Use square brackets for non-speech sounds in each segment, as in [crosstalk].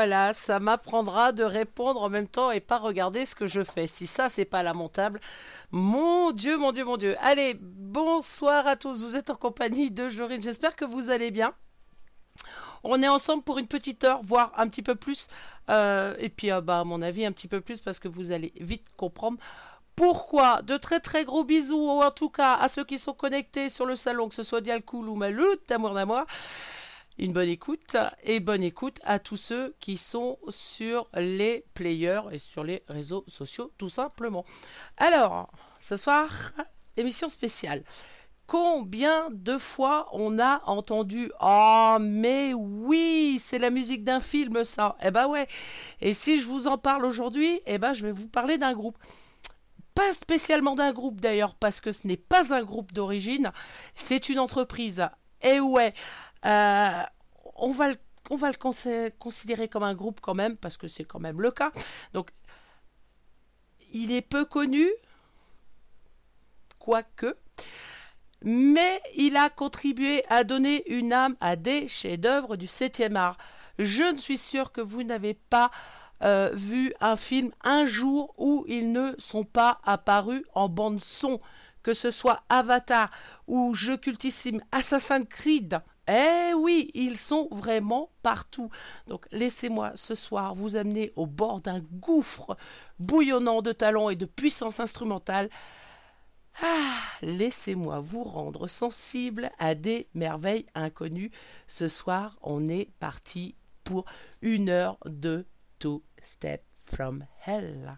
Voilà, ça m'apprendra de répondre en même temps et pas regarder ce que je fais. Si ça, c'est pas lamentable, mon Dieu, mon Dieu, mon Dieu. Allez, bonsoir à tous. Vous êtes en compagnie de Jorine. J'espère que vous allez bien. On est ensemble pour une petite heure, voire un petit peu plus. Euh, et puis, euh, bah, à mon avis, un petit peu plus parce que vous allez vite comprendre pourquoi. De très très gros bisous, en tout cas, à ceux qui sont connectés sur le salon, que ce soit Dialcool ou Malout, d'amour d'amour une bonne écoute et bonne écoute à tous ceux qui sont sur les players et sur les réseaux sociaux tout simplement. Alors, ce soir, émission spéciale. Combien de fois on a entendu Ah, oh, mais oui, c'est la musique d'un film, ça. Eh ben ouais. Et si je vous en parle aujourd'hui, eh ben je vais vous parler d'un groupe. Pas spécialement d'un groupe d'ailleurs, parce que ce n'est pas un groupe d'origine, c'est une entreprise. Et ouais. Euh, on va le, considérer comme un groupe quand même, parce que c'est quand même le cas. Donc, il est peu connu, quoique, mais il a contribué à donner une âme à des chefs-d'œuvre du 7e art. Je ne suis sûr que vous n'avez pas euh, vu un film un jour où ils ne sont pas apparus en bande son, que ce soit Avatar ou Jeu cultissime Assassin's Creed eh oui, ils sont vraiment partout. Donc laissez-moi ce soir vous amener au bord d'un gouffre bouillonnant de talent et de puissance instrumentale. Ah, laissez-moi vous rendre sensible à des merveilles inconnues. Ce soir, on est parti pour une heure de Two Step from Hell.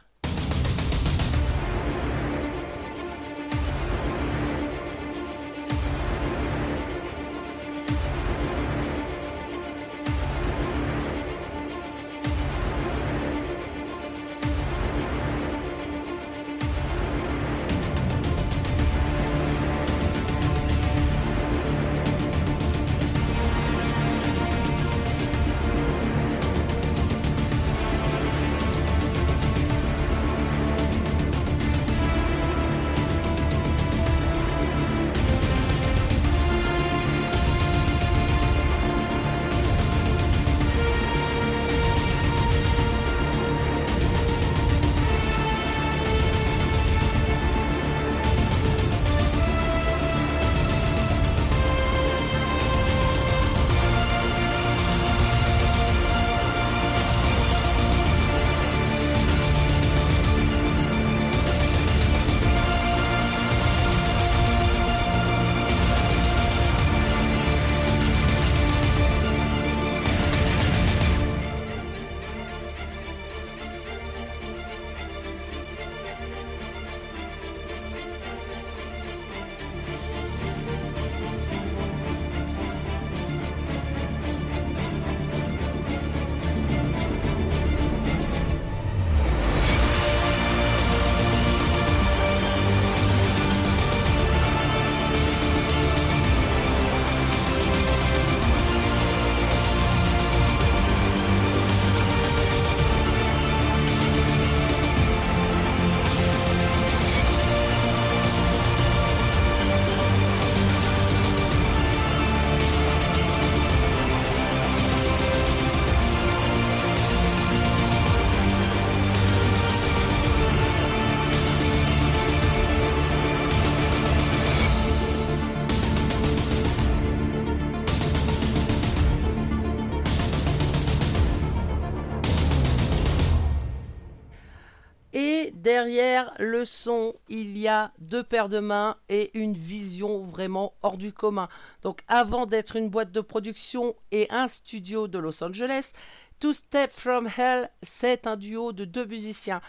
Derrière le son, il y a deux paires de mains et une vision vraiment hors du commun. Donc avant d'être une boîte de production et un studio de Los Angeles, Two Step From Hell, c'est un duo de deux musiciens.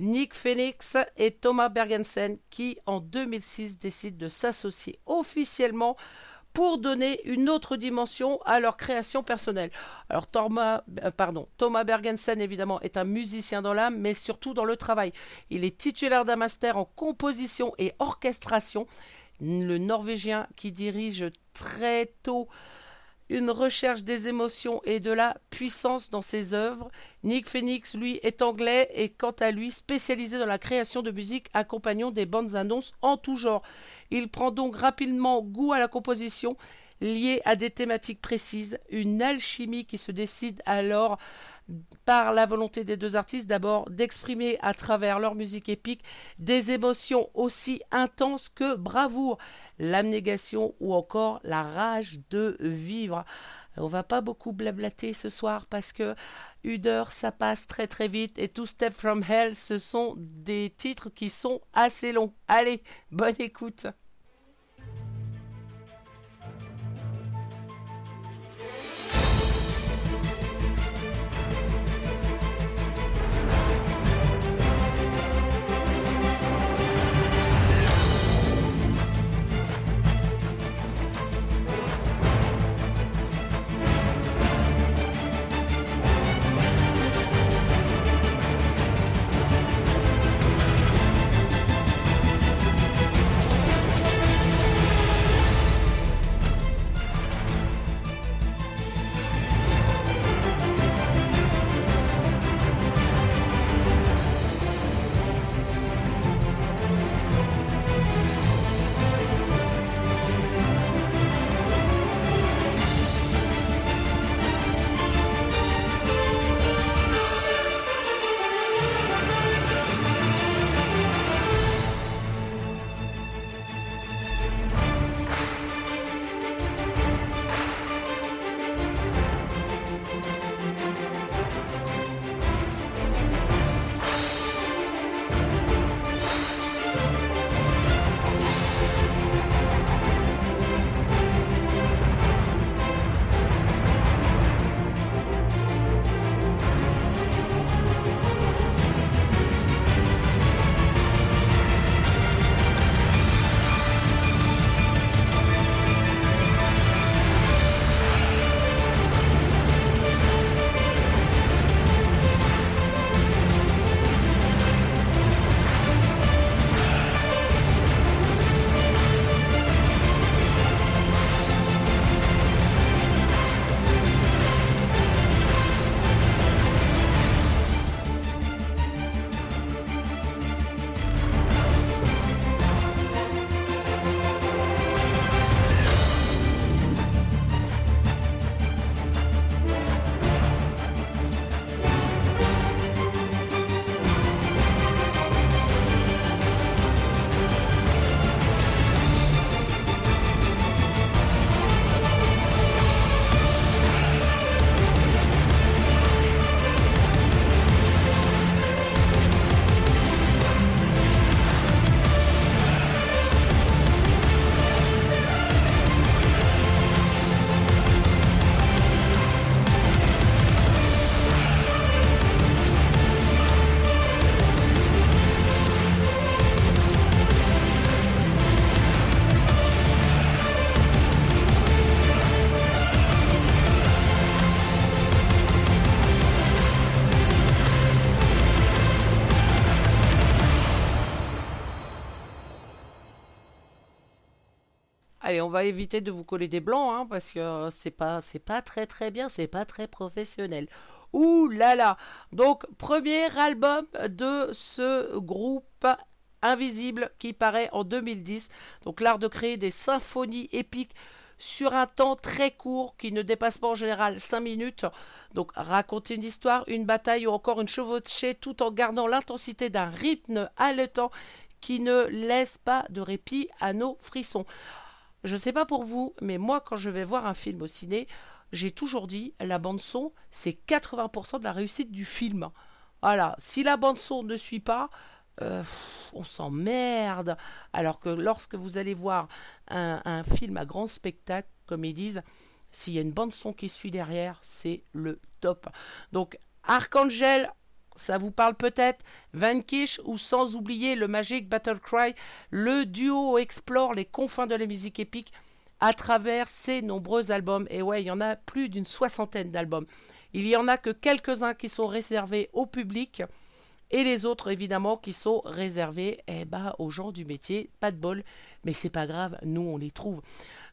Nick Phoenix et Thomas Bergensen qui en 2006 décident de s'associer officiellement pour donner une autre dimension à leur création personnelle. Alors Thomas, euh, pardon, Thomas Bergensen évidemment est un musicien dans l'âme, mais surtout dans le travail. Il est titulaire d'un master en composition et orchestration. Le Norvégien qui dirige très tôt une recherche des émotions et de la puissance dans ses œuvres. Nick Phoenix, lui, est anglais et quant à lui spécialisé dans la création de musique accompagnant des bandes annonces en tout genre. Il prend donc rapidement goût à la composition liée à des thématiques précises, une alchimie qui se décide alors par la volonté des deux artistes d'abord d'exprimer à travers leur musique épique des émotions aussi intenses que bravoure, l'abnégation ou encore la rage de vivre. On va pas beaucoup blablater ce soir parce que une heure ça passe très très vite et Two Step From Hell ce sont des titres qui sont assez longs. Allez, bonne écoute. On va éviter de vous coller des blancs, hein, parce que c'est pas, c'est pas très très bien, c'est pas très professionnel. Ouh là là Donc, premier album de ce groupe invisible qui paraît en 2010. Donc, l'art de créer des symphonies épiques sur un temps très court qui ne dépasse pas en général 5 minutes. Donc raconter une histoire, une bataille ou encore une chevauchée tout en gardant l'intensité d'un rythme haletant qui ne laisse pas de répit à nos frissons. Je ne sais pas pour vous, mais moi, quand je vais voir un film au ciné, j'ai toujours dit la bande-son, c'est 80% de la réussite du film. Voilà, si la bande-son ne suit pas, euh, on s'emmerde. Alors que lorsque vous allez voir un, film à grand spectacle, comme ils disent, s'il y a une bande-son qui suit derrière, c'est le top. Donc, Archangel, ça vous parle peut-être Vanquish ou sans oublier le magique Battle Cry, le duo explore les confins de la musique épique à travers ses nombreux albums. Et ouais, il y en a plus d'une soixantaine d'albums. Il y en a que quelques-uns qui sont réservés au public et les autres évidemment qui sont réservés eh ben, aux gens du métier. Pas de bol, mais c'est pas grave, nous on les trouve.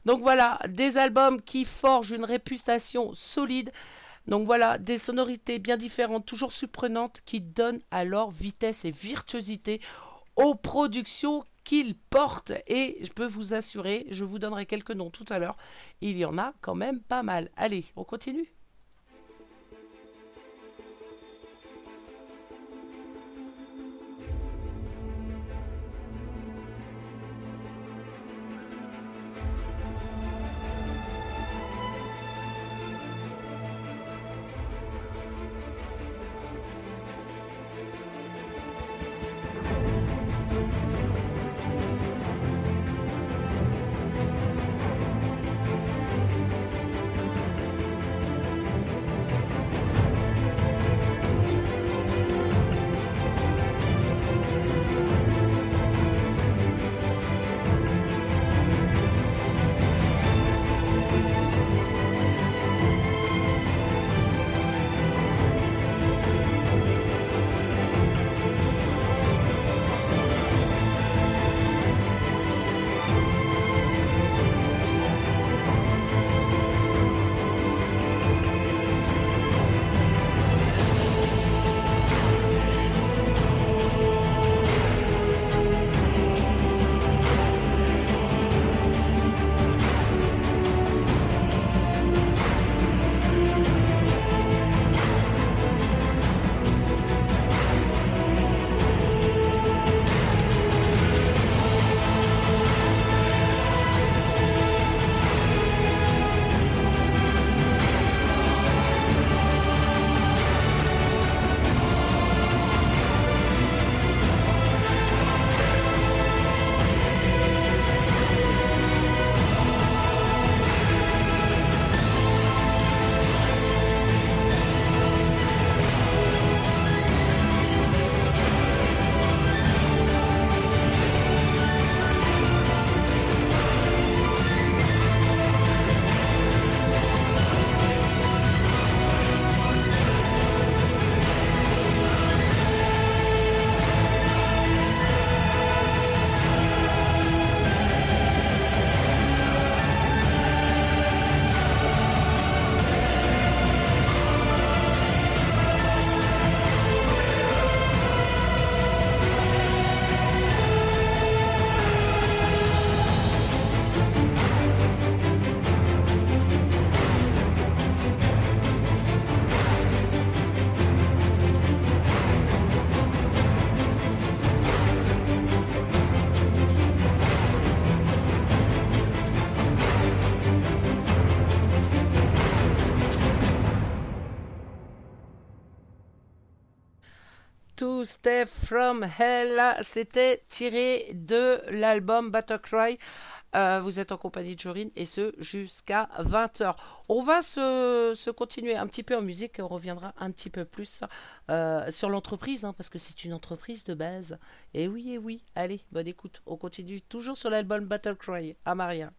Donc voilà, des albums qui forgent une réputation solide Donc voilà, des sonorités bien différentes, toujours surprenantes, qui donnent alors vitesse et virtuosité aux productions qu'il porte. Et je peux vous assurer, je vous donnerai quelques noms tout à l'heure, il y en a quand même pas mal. Allez, on continue Step from Hell, c'était tiré de l'album Battle Cry. Euh, vous êtes en compagnie de Jorine et ce jusqu'à 20h. On va se, continuer un petit peu en musique on reviendra un petit peu plus euh, sur l'entreprise hein, parce que c'est une entreprise de base. Et oui, et oui, allez, bonne écoute. On continue toujours sur l'album Battle Cry à Maria.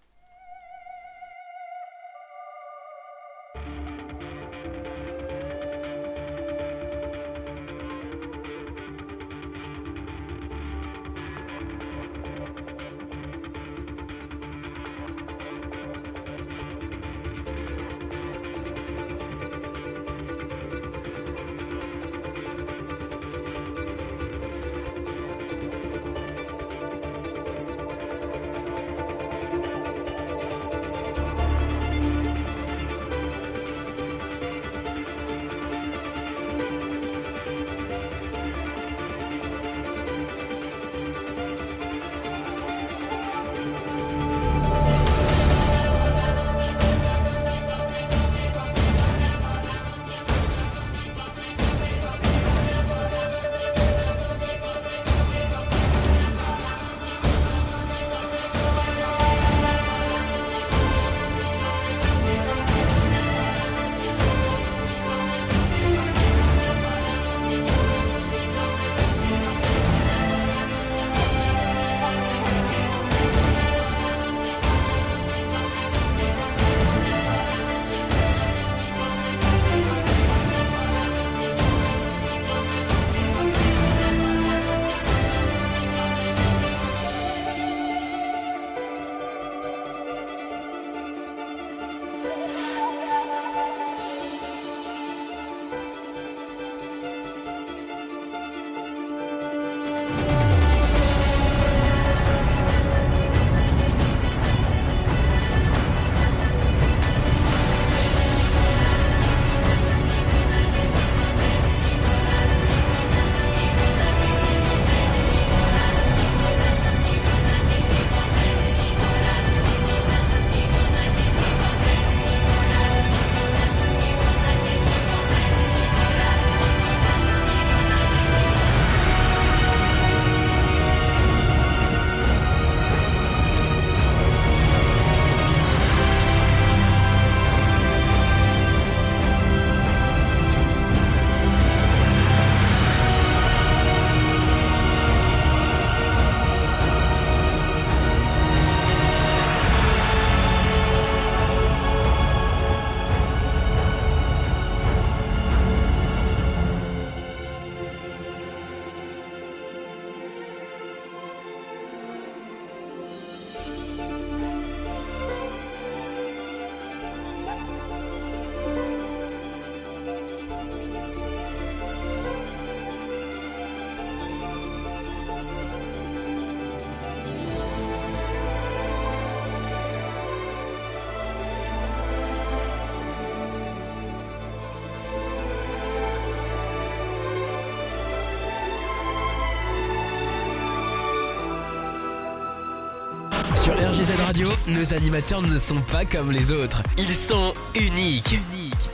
Nos animateurs ne sont pas comme les autres. Ils sont uniques.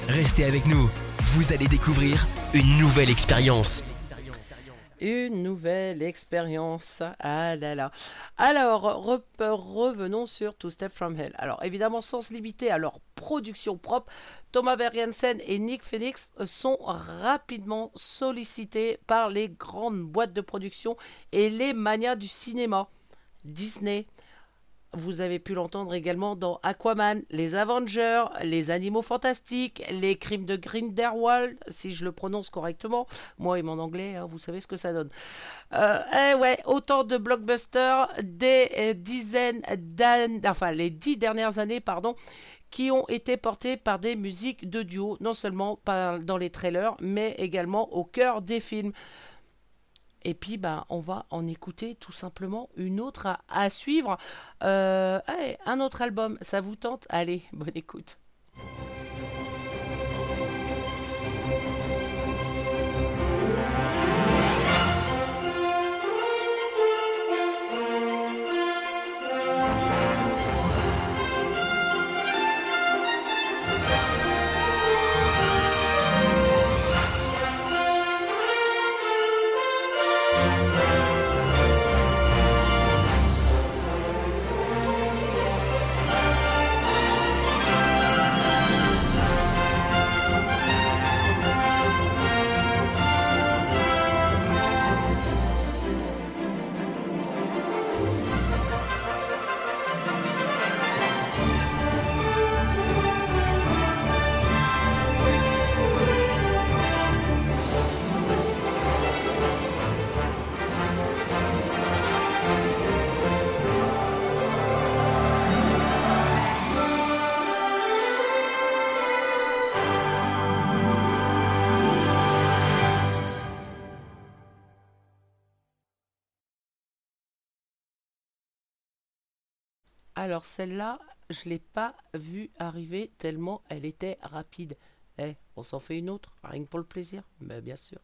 Restez avec nous. Vous allez découvrir une nouvelle expérience. Une nouvelle expérience. Ah là là. Alors, re- revenons sur Two Step From Hell. Alors, évidemment, sans se limiter à leur production propre, Thomas Bergensen et Nick Phoenix sont rapidement sollicités par les grandes boîtes de production et les manias du cinéma. Disney. Vous avez pu l'entendre également dans Aquaman, les Avengers, les Animaux Fantastiques, les Crimes de Grindelwald, si je le prononce correctement. Moi et mon anglais, hein, vous savez ce que ça donne. Euh, eh ouais, autant de blockbusters, des euh, dizaines d'années, enfin les dix dernières années, pardon, qui ont été portés par des musiques de duo, non seulement dans les trailers, mais également au cœur des films. Et puis, bah, on va en écouter tout simplement une autre à, suivre. Euh, un autre album, ça vous tente? Allez, bonne écoute. Alors celle-là, je l'ai pas vue arriver tellement elle était rapide. Eh, on s'en fait une autre, rien que pour le plaisir Mais bien sûr.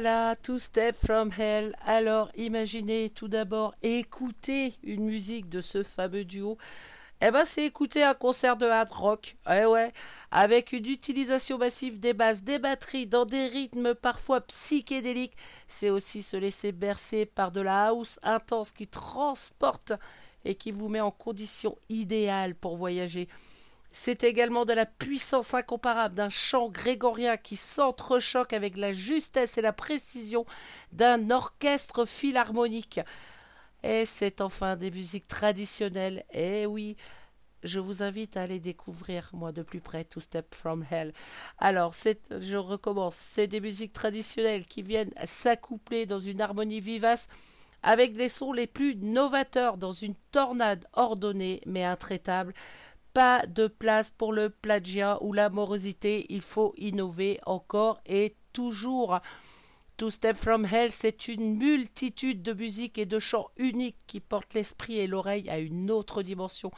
Là Step from Hell. Alors, imaginez tout d'abord écouter une musique de ce fameux duo. Eh ben, c'est écouter un concert de hard rock. Eh ouais, avec une utilisation massive des basses, des batteries, dans des rythmes parfois psychédéliques. C'est aussi se laisser bercer par de la house intense qui transporte et qui vous met en condition idéale pour voyager. C'est également de la puissance incomparable d'un chant grégorien qui s'entrechoque avec la justesse et la précision d'un orchestre philharmonique. Et c'est enfin des musiques traditionnelles. Eh oui, je vous invite à aller découvrir, moi, de plus près, Two Step from Hell. Alors, je recommence. C'est des musiques traditionnelles qui viennent s'accoupler dans une harmonie vivace avec les sons les plus novateurs dans une tornade ordonnée mais intraitable. Pas de place pour le plagiat ou la morosité, il faut innover encore et toujours. Two Step from Hell, c'est une multitude de musiques et de chants uniques qui portent l'esprit et l'oreille à une autre dimension.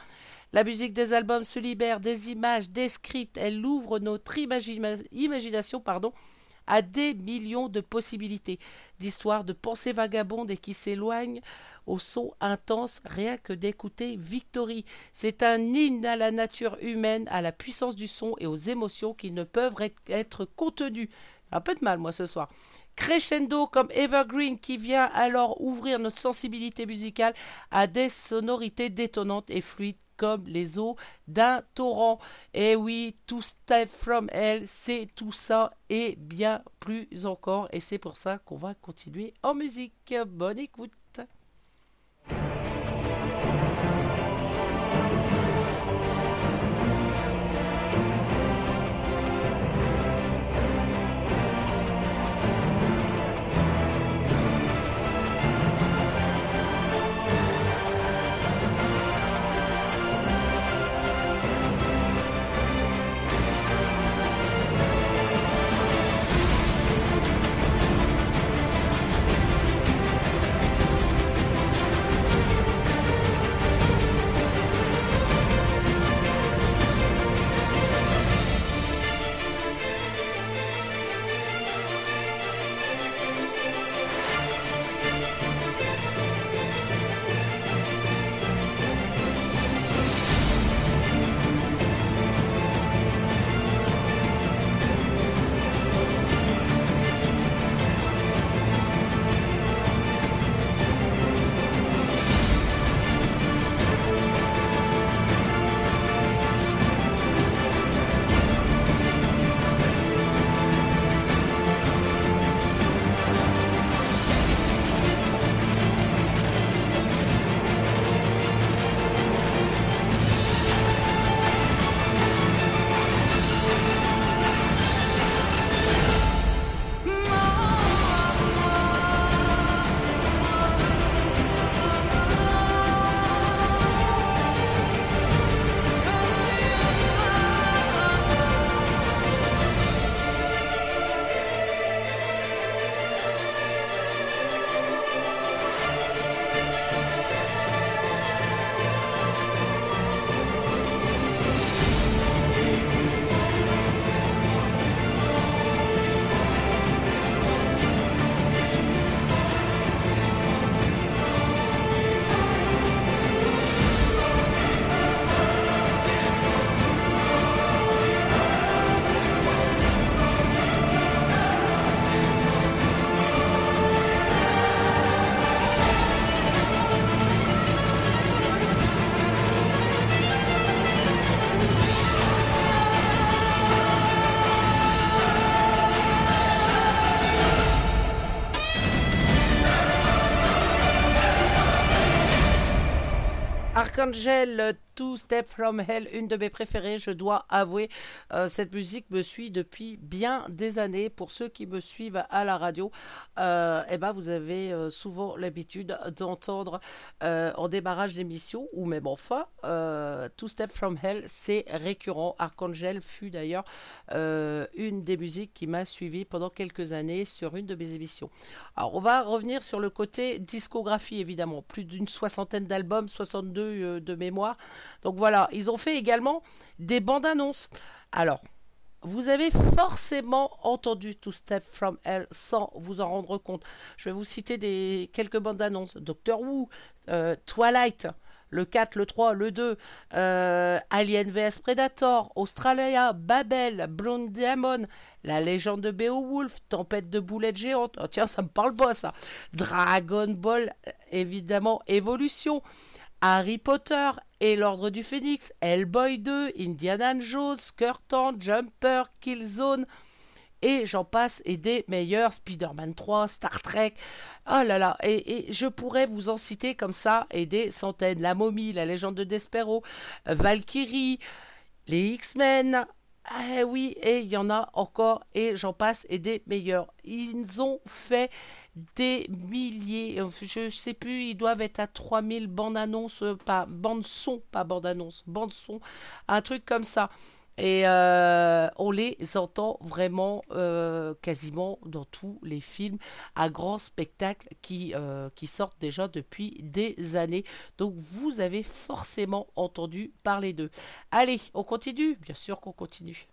La musique des albums se libère des images, des scripts, elle ouvre notre imagination pardon, à des millions de possibilités, d'histoires de pensées vagabondes et qui s'éloignent au son intense rien que d'écouter Victory. C'est un hymne à la nature humaine, à la puissance du son et aux émotions qui ne peuvent être contenues. Un peu de mal, moi, ce soir. Crescendo comme Evergreen qui vient alors ouvrir notre sensibilité musicale à des sonorités détonnantes et fluides comme les eaux d'un torrent. Et oui, tout step from hell, c'est tout ça et bien plus encore. Et c'est pour ça qu'on va continuer en musique. Bonne écoute. Archangel Two Step from Hell, une de mes préférées, je dois avouer. Euh, cette musique me suit depuis bien des années. Pour ceux qui me suivent à la radio, euh, eh ben vous avez euh, souvent l'habitude d'entendre en démarrage d'émission, ou même enfin, Two Step from Hell, c'est récurrent. Archangel fut d'ailleurs une des musiques qui m'a suivi pendant quelques années sur une de mes émissions. Alors on va revenir sur le côté discographie, évidemment. Plus d'une soixantaine d'albums, 62 de mémoire. Donc voilà, ils ont fait également des bandes annonces. Alors, Vous avez forcément entendu Two Step From Hell sans vous en rendre compte. Je vais vous citer des, quelques bandes annonces. Doctor Who, euh, Twilight, le 4, le 3, le 2, euh, Alien vs Predator, Australia, Babel, Blonde Diamond, La légende de Beowulf, Tempête de boulettes géantes, oh, tiens, ça me parle pas ça, Dragon Ball, évidemment, Évolution, Harry Potter et l'Ordre du Phénix, Hellboy 2, Indiana Jones, Curtain, Jumper, Killzone, et j'en passe et des meilleurs, Spider-Man 3, Star Trek, oh là là, et, je pourrais vous en citer comme ça, et des centaines, La Momie, La Légende de Despero, Valkyrie, les X-Men, ah oui, et il y en a encore, et j'en passe, et des meilleurs. Ils ont fait des milliers, je sais plus, ils doivent être à 3000 bandes annonces, pas bandes son, pas bandes annonces, bandes son, un truc comme ça. Et euh, on les entend vraiment euh, quasiment dans tous les films à grand spectacle qui, euh, qui sortent déjà depuis des années. Donc vous avez forcément entendu parler d'eux. Allez, on continue? Bien sûr qu'on continue.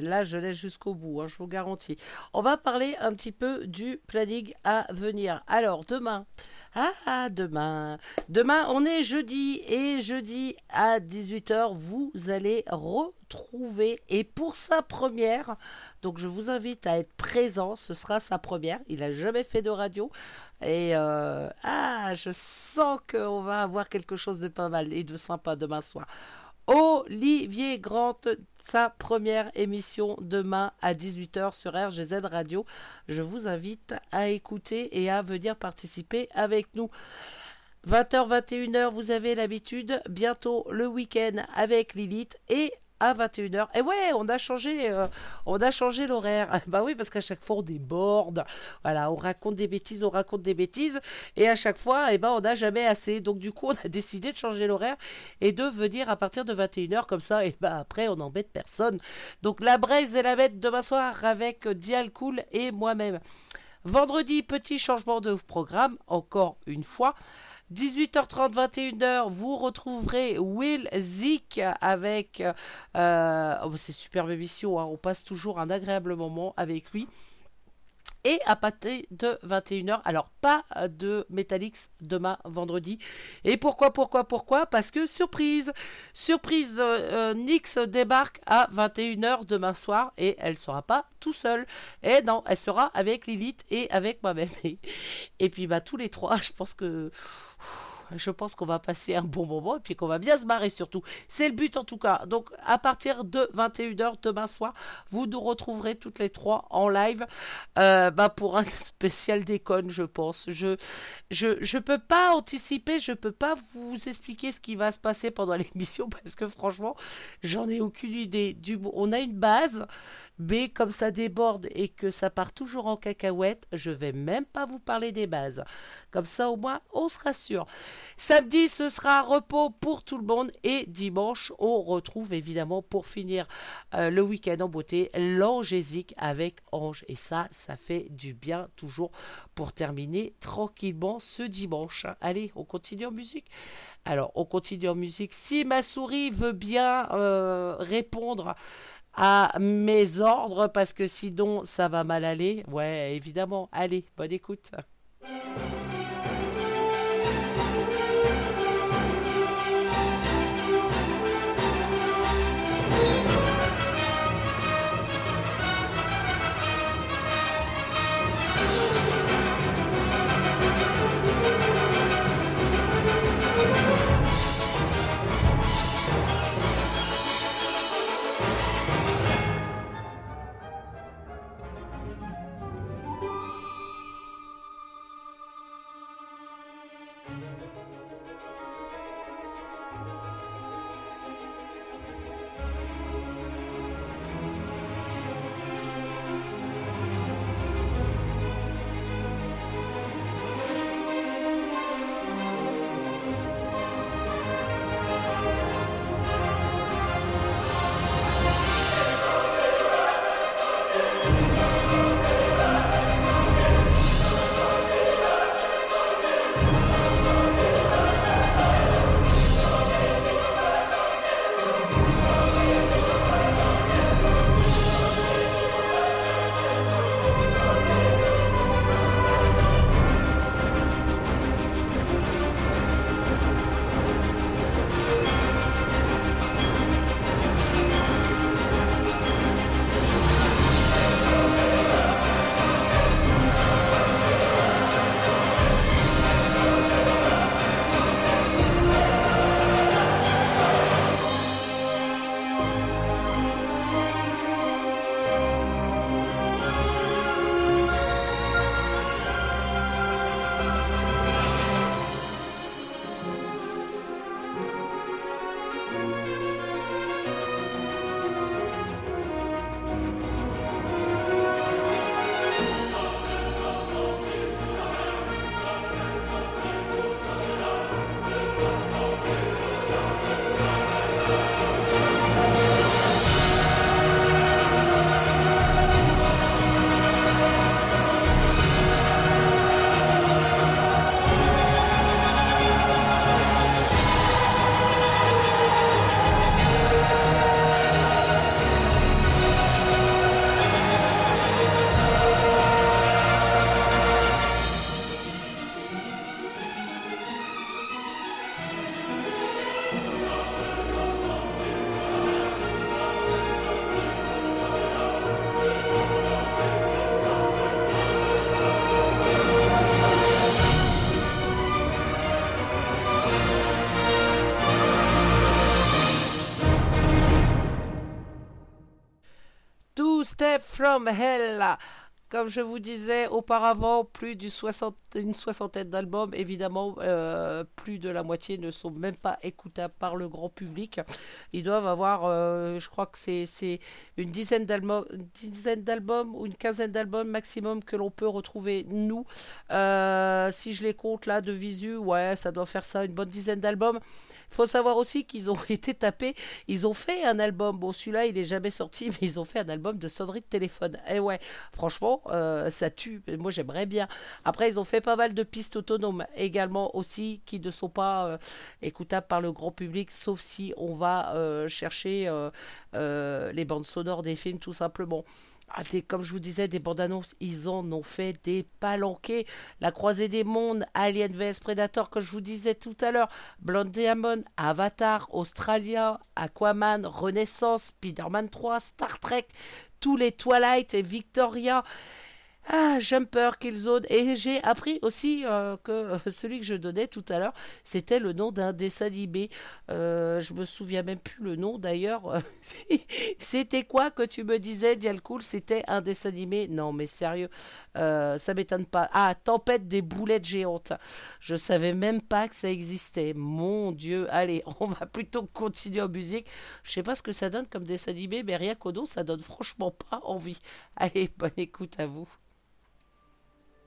Là, je laisse jusqu'au bout, hein, je vous garantis. On va parler un petit peu du planning à venir. Alors, demain. Ah, demain. Demain, on est jeudi. Et jeudi à 18h, vous allez retrouver. Et pour sa première, donc je vous invite à être présent. Ce sera sa première. Il n'a jamais fait de radio. Et euh, ah, je sens qu'on va avoir quelque chose de pas mal et de sympa demain soir. Olivier Grant, sa première émission demain à 18h sur RGZ Radio. Je vous invite à écouter et à venir participer avec nous. 20h, 21h, vous avez l'habitude. Bientôt le week-end avec Lilith et à 21h. Et ouais, on a changé, euh, on a changé l'horaire. [laughs] Bah oui, parce qu'à chaque fois on déborde. Voilà, on raconte des bêtises, on raconte des bêtises, et à chaque fois, eh ben, on n'a jamais assez. Donc du coup, on a [laughs] décidé de changer l'horaire et de venir à partir de 21h comme ça. Et bah après, on n'embête personne. Donc la braise et la bête demain soir avec Dial Cool et moi-même. Vendredi, petit changement de programme, encore une fois. 18h30, 21h, vous retrouverez Will Zik avec... Euh, oh, c'est superbe hein. on passe toujours un agréable moment avec lui et à partir de 21h. Alors pas de Metalix demain vendredi. Et pourquoi, pourquoi, pourquoi? Parce que surprise, surprise, euh, euh, Nix débarque à 21h demain soir et elle sera pas tout seule. Et non, elle sera avec Lilith et avec moi-même. [laughs] Et puis bah tous les trois, je pense que je pense qu'on va passer un bon moment et puis qu'on va bien se marrer surtout. C'est le but en tout cas. Donc à partir de 21h demain soir, vous nous retrouverez toutes les trois en live euh, bah, pour un [laughs] spécial déconne, je pense. Je, je, je peux pas anticiper, je peux pas vous expliquer ce qui va se passer pendant [laughs] l'émission parce que franchement, j'en ai aucune idée. On a une base. B, comme ça déborde et que ça part toujours en cacahuète, je vais même pas vous parler des bases. Comme ça, au moins, on se rassure. Samedi, ce sera repos pour tout le monde. Et dimanche, on retrouve évidemment pour finir euh, le week-end en beauté l'angésique avec Ange. Et ça, ça fait du bien toujours pour terminer tranquillement ce dimanche. Allez, on continue en musique. Alors, on continue en musique. Si ma souris veut bien euh, répondre à mes ordres parce que sinon ça va mal aller. Ouais, évidemment. Allez, bonne écoute. Step from Hell. Comme je vous disais auparavant, plus d'une soixantaine d'albums, évidemment, euh, plus de la moitié ne sont même pas écoutables par le grand public. Ils doivent avoir, euh, je crois que c'est une dizaine d'albums ou une quinzaine d'albums maximum que l'on peut retrouver nous. Euh, si je les compte là de visu, ouais, ça doit faire ça, une bonne dizaine d'albums. Il faut savoir aussi qu'ils ont [laughs] été tapés, ils ont fait un album. Bon, celui-là, il n'est jamais sorti, [laughs] mais ils ont fait un album de sonnerie de téléphone. Et ouais, franchement, ça tue. Moi, j'aimerais bien. Après, ils ont fait pas mal de pistes autonomes également aussi qui ne sont pas euh, écoutables par le grand public, sauf si on va euh, chercher les bandes sonores des films, tout simplement. Ah, comme je vous disais, des bandes annonces, ils en ont fait des palanqués. La croisée des mondes, Alien vs Predator, comme je vous disais tout à l'heure, Blonde Diamond, Avatar, Australia, Aquaman, Renaissance, Spider-Man 3, Star Trek, tous les Twilight et Victoria. Ah, Jumper, Killzone. Et j'ai appris aussi euh, que [laughs] celui que je donnais tout à l'heure, c'était le nom d'un dessin animé. Euh, je me souviens même plus le nom d'ailleurs. [laughs] c'était quoi que tu me disais, Dialcool C'était un dessin animé Non, mais sérieux, euh, ça m'étonne pas. Ah, Tempête des boulettes géantes. Je savais même pas que ça existait. Mon Dieu. Allez, [laughs] on va plutôt continuer en musique. Je sais pas ce que ça donne comme dessin animé, mais rien qu'au nom, ça donne franchement pas envie. Allez, bonne écoute à vous.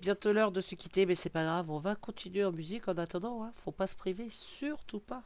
bientôt l'heure de se quitter, mais c'est pas grave, on va continuer en musique en attendant, hein. faut pas se priver, surtout pas.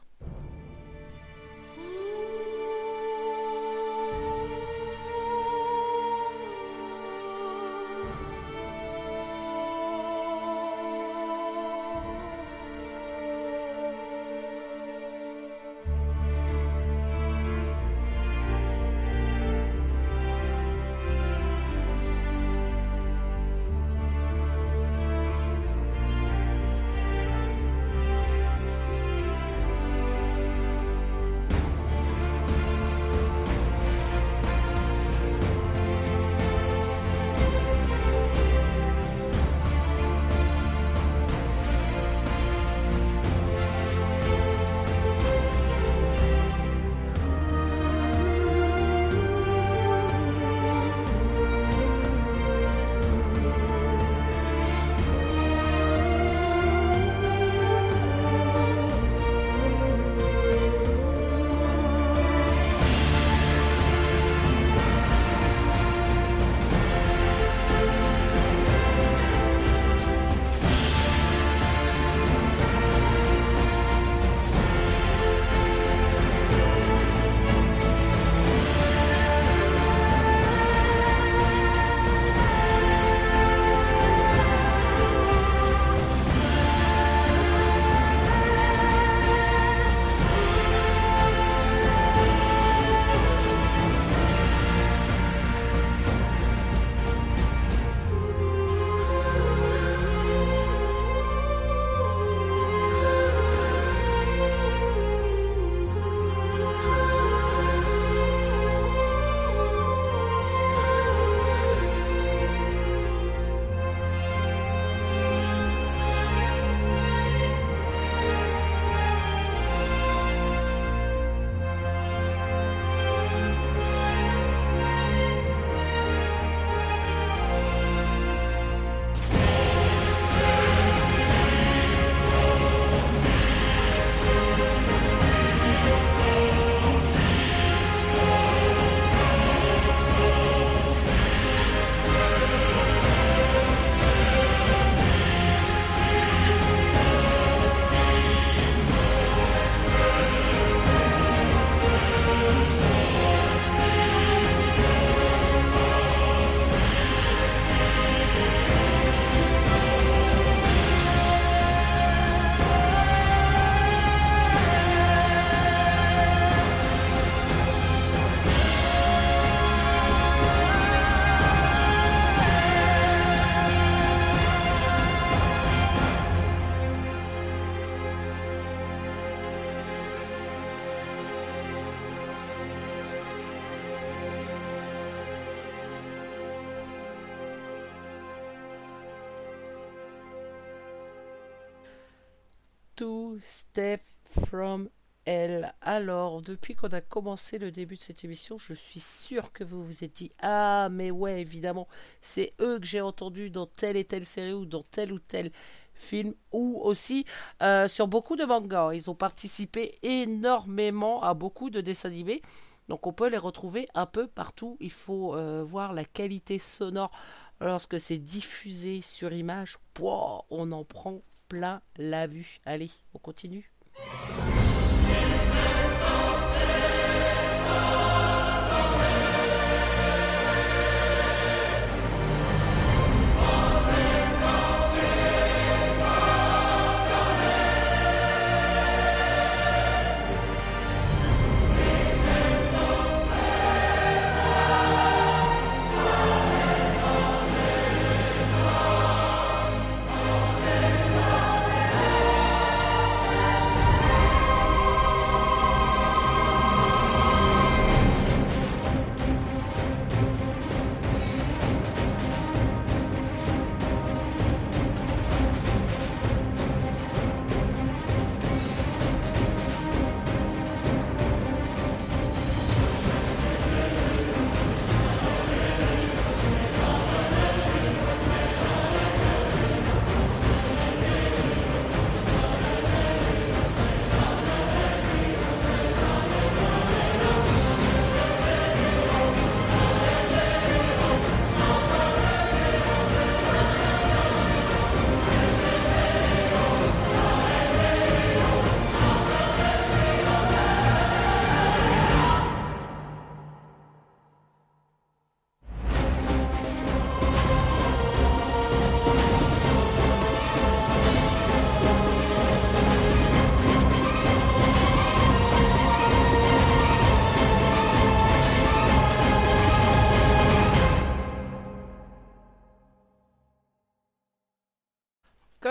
Step from Hell. Alors, depuis qu'on a commencé le début de cette émission, je suis sûre que vous vous êtes dit Ah, mais ouais, évidemment, c'est eux que j'ai entendu dans telle et telle série ou dans tel ou tel film ou aussi euh, sur beaucoup de mangas. Ils ont participé énormément à beaucoup de dessins animés. Donc on peut les retrouver un peu partout. Il faut euh, voir la qualité sonore lorsque c'est diffusé sur image. on en prend plein la vue. Allez, on continue.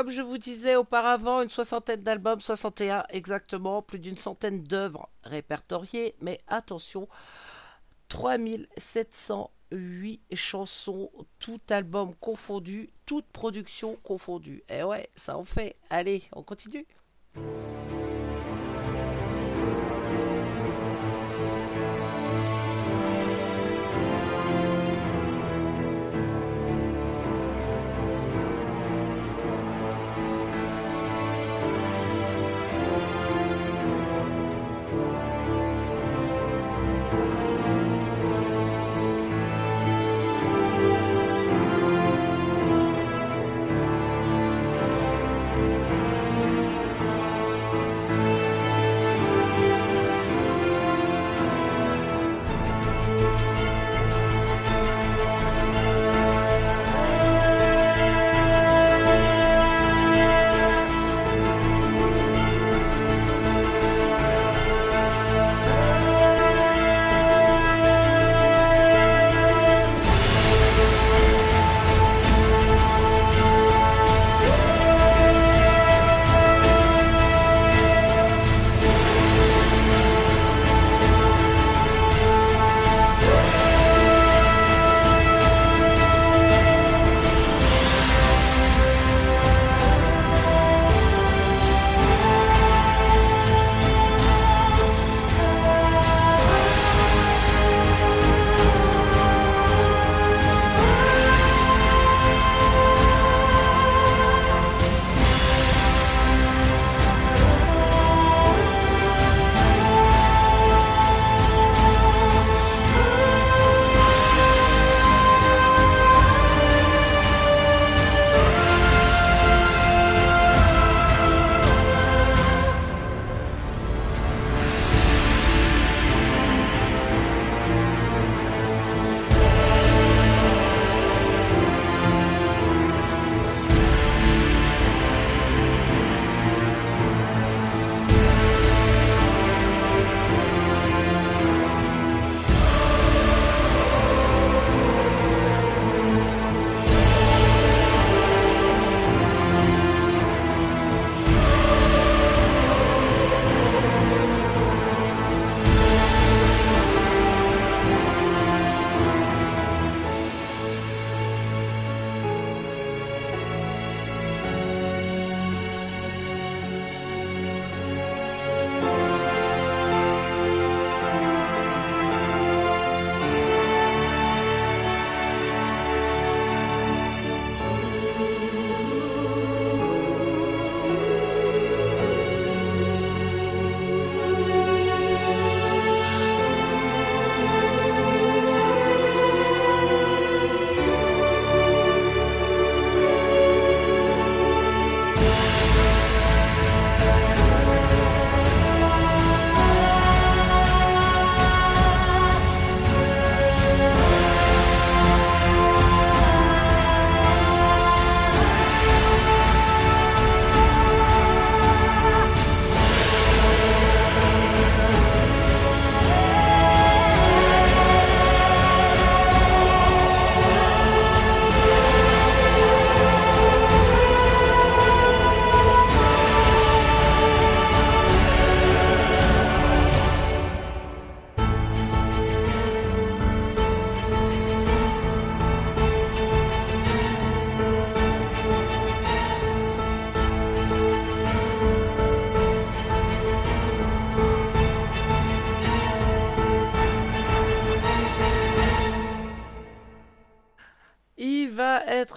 Comme je vous disais auparavant, une soixantaine d'albums, 61 exactement, plus d'une centaine d'œuvres répertoriées, mais attention, 3708 chansons, tout album confondu, toute production confondue. Et eh ouais, ça en fait. Allez, on continue.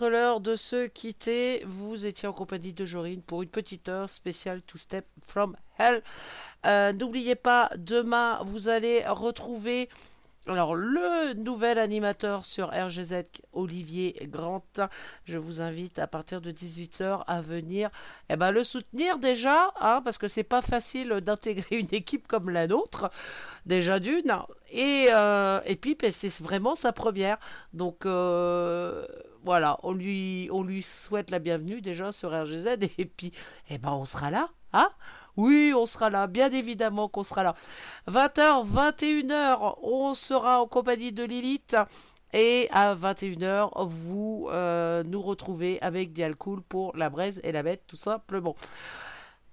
L'heure de se quitter. Vous étiez en compagnie de Jorine pour une petite heure spéciale To Step from Hell. Euh, n'oubliez pas, demain, vous allez retrouver alors, le nouvel animateur sur RGZ, Olivier Grant, je vous invite à partir de 18h à venir eh ben, le soutenir déjà, hein, parce que c'est pas facile d'intégrer une équipe comme la nôtre, déjà d'une, et, euh, et puis ben, c'est vraiment sa première. Donc, euh, voilà, on lui, souhaite la bienvenue déjà sur RGZ, [laughs] et puis eh ben, on sera là. Hein? Oui, on sera là, bien évidemment qu'on sera là. 20h, 21h, on sera en compagnie de Lilith. Et à 21h, vous euh, nous retrouvez avec Dialcool pour la braise et la bête, tout simplement.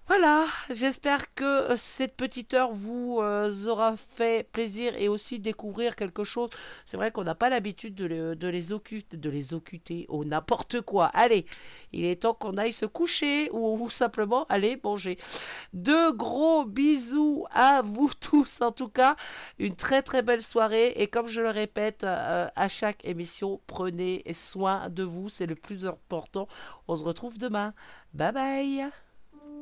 Voilà, j'espère que cette petite heure vous euh, aura fait plaisir et aussi découvrir quelque chose. C'est vrai qu'on n'a pas l'habitude de, les occulter, de ou n'importe quoi. Allez, il est temps qu'on aille se coucher ou, simplement aller manger. De gros bisous à vous [laughs] tous en tout cas. Une très très belle soirée et comme je le répète euh, à chaque émission, prenez soin de vous, c'est le plus important. On se retrouve demain. Bye bye